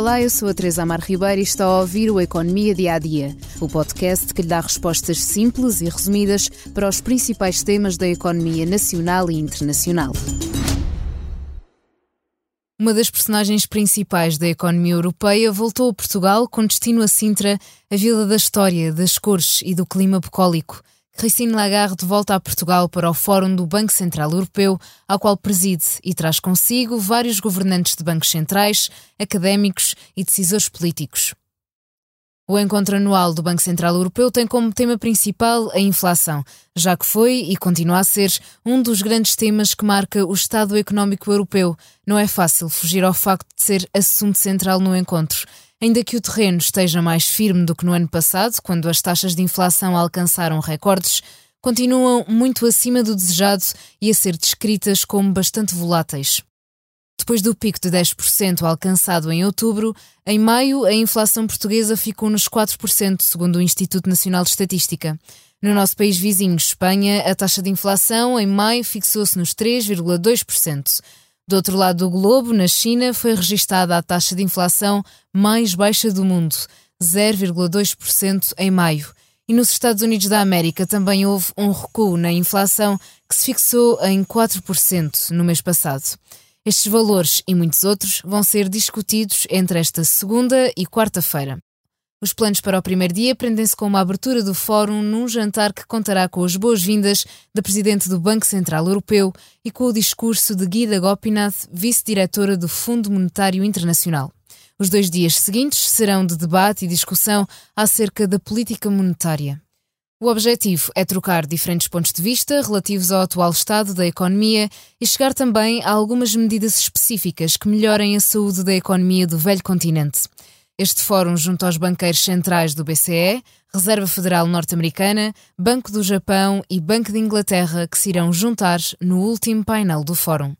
Olá, eu sou a Teresa Amar Ribeiro e está a ouvir o Economia Dia a Dia, o podcast que lhe dá respostas simples e resumidas para os principais temas da economia nacional e internacional. Uma das personagens principais da economia europeia voltou a Portugal com destino a Sintra, a vila da história, das cores e do clima bucólico. Christine Lagarde volta a Portugal para o Fórum do Banco Central Europeu, ao qual preside e traz consigo vários governantes de bancos centrais, académicos e decisores políticos. O encontro anual do Banco Central Europeu tem como tema principal a inflação, já que foi e continua a ser um dos grandes temas que marca o Estado Económico Europeu. Não é fácil fugir ao facto de ser assunto central no encontro. Ainda que o terreno esteja mais firme do que no ano passado, quando as taxas de inflação alcançaram recordes, continuam muito acima do desejado e a ser descritas como bastante voláteis. Depois do pico de 10% alcançado em outubro, em maio a inflação portuguesa ficou nos 4%, segundo o Instituto Nacional de Estatística. No nosso país vizinho, Espanha, a taxa de inflação em maio fixou-se nos 3,2%. Do outro lado do globo, na China, foi registada a taxa de inflação mais baixa do mundo, 0,2% em maio. E nos Estados Unidos da América também houve um recuo na inflação que se fixou em 4% no mês passado. Estes valores e muitos outros vão ser discutidos entre esta segunda e quarta-feira. Os planos para o primeiro dia prendem-se com uma abertura do fórum num jantar que contará com as boas-vindas da Presidente do Banco Central Europeu e com o discurso de Guida Gopinath, Vice-Diretora do Fundo Monetário Internacional. Os dois dias seguintes serão de debate e discussão acerca da política monetária. O objetivo é trocar diferentes pontos de vista relativos ao atual estado da economia e chegar também a algumas medidas específicas que melhorem a saúde da economia do velho continente. Este fórum junto aos banqueiros centrais do BCE, Reserva Federal Norte-Americana, Banco do Japão e Banco de Inglaterra que se irão juntar no último painel do fórum.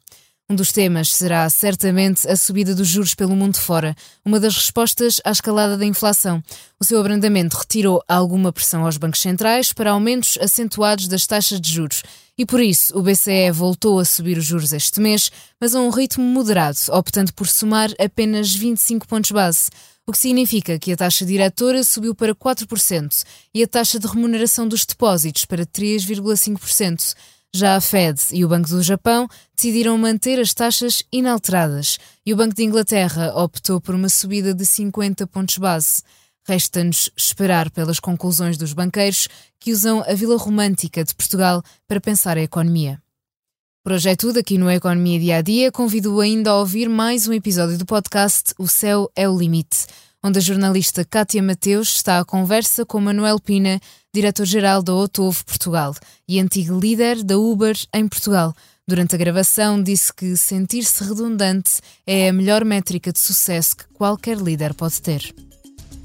Um dos temas será certamente a subida dos juros pelo mundo fora, uma das respostas à escalada da inflação. O seu abrandamento retirou alguma pressão aos bancos centrais para aumentos acentuados das taxas de juros. E por isso o BCE voltou a subir os juros este mês, mas a um ritmo moderado, optando por somar apenas 25 pontos base o que significa que a taxa diretora subiu para 4% e a taxa de remuneração dos depósitos para 3,5%. Já a Fed e o Banco do Japão decidiram manter as taxas inalteradas e o Banco de Inglaterra optou por uma subida de 50 pontos base. Resta-nos esperar pelas conclusões dos banqueiros que usam a Vila Romântica de Portugal para pensar a economia. Por hoje é tudo aqui no Economia Dia a Dia. Convido ainda a ouvir mais um episódio do podcast O Céu é o Limite, onde a jornalista Kátia Mateus está à conversa com Manuel Pina, diretor-geral da Otovo Portugal e antigo líder da Uber em Portugal. Durante a gravação, disse que sentir-se redundante é a melhor métrica de sucesso que qualquer líder pode ter.